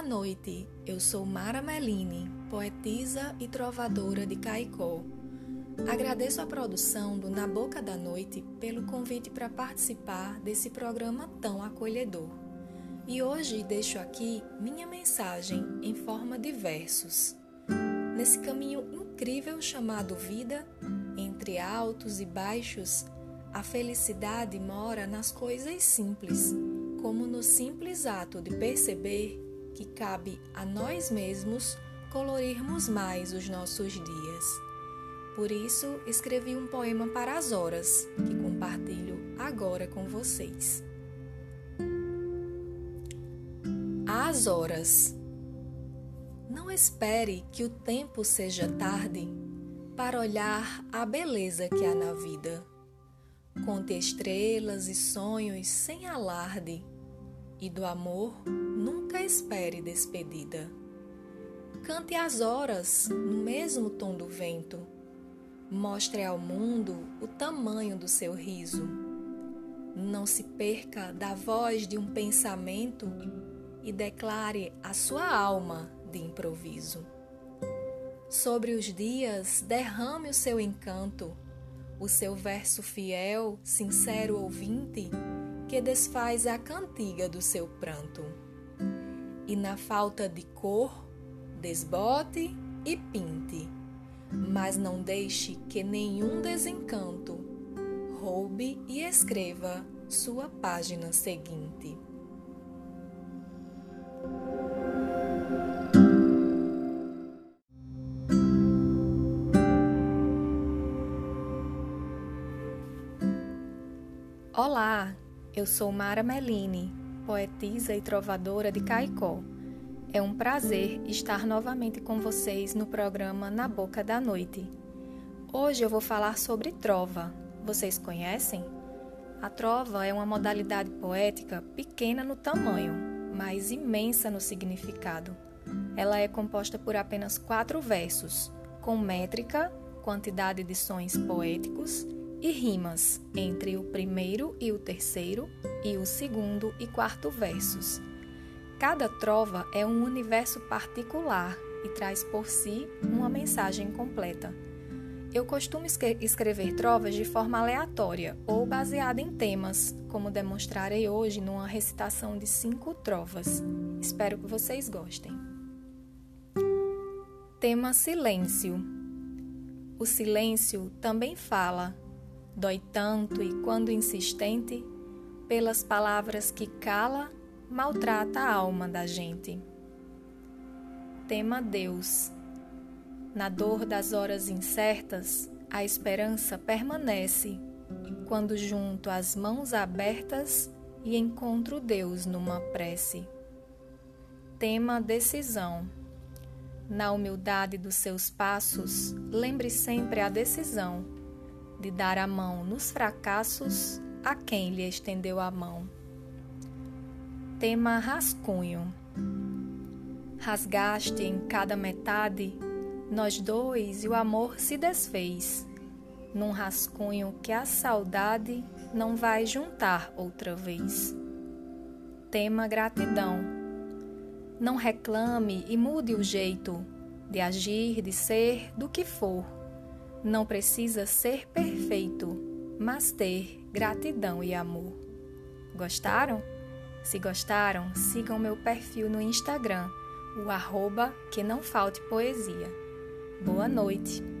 Boa noite, eu sou Mara Meline, poetisa e trovadora de Caicó. Agradeço a produção do Na Boca da Noite pelo convite para participar desse programa tão acolhedor. E hoje deixo aqui minha mensagem em forma de versos. Nesse caminho incrível chamado vida, entre altos e baixos, a felicidade mora nas coisas simples, como no simples ato de perceber que cabe a nós mesmos colorirmos mais os nossos dias. Por isso, escrevi um poema para as horas, que compartilho agora com vocês. Às horas. Não espere que o tempo seja tarde para olhar a beleza que há na vida. Conte estrelas e sonhos sem alarde e do amor nunca espere despedida. Cante as horas no mesmo tom do vento. Mostre ao mundo o tamanho do seu riso. Não se perca da voz de um pensamento e declare a sua alma de improviso. Sobre os dias, derrame o seu encanto, o seu verso fiel, sincero ouvinte que desfaz a cantiga do seu pranto. E na falta de cor, desbote e pinte, mas não deixe que nenhum desencanto roube e escreva sua página seguinte. Olá, eu sou Mara Meline, poetisa e trovadora de Caicó. É um prazer estar novamente com vocês no programa Na Boca da Noite. Hoje eu vou falar sobre trova. Vocês conhecem? A trova é uma modalidade poética pequena no tamanho, mas imensa no significado. Ela é composta por apenas quatro versos, com métrica, quantidade de sons poéticos e rimas entre o primeiro e o terceiro e o segundo e quarto versos. Cada trova é um universo particular e traz por si uma mensagem completa. Eu costumo escrever trovas de forma aleatória ou baseada em temas, como demonstrarei hoje numa recitação de cinco trovas. Espero que vocês gostem. Tema Silêncio. O silêncio também fala Dói tanto e, quando insistente, pelas palavras que cala, maltrata a alma da gente. Tema Deus. Na dor das horas incertas, a esperança permanece, quando junto as mãos abertas e encontro Deus numa prece. Tema Decisão. Na humildade dos seus passos, lembre sempre a decisão de dar a mão nos fracassos a quem lhe estendeu a mão. Tema rascunho. Rasgaste em cada metade nós dois e o amor se desfez, num rascunho que a saudade não vai juntar outra vez. Tema gratidão. Não reclame e mude o jeito de agir, de ser, do que for não precisa ser perfeito, mas ter gratidão e amor. Gostaram? Se gostaram, sigam meu perfil no Instagram, o arroba que não falte poesia. Boa noite!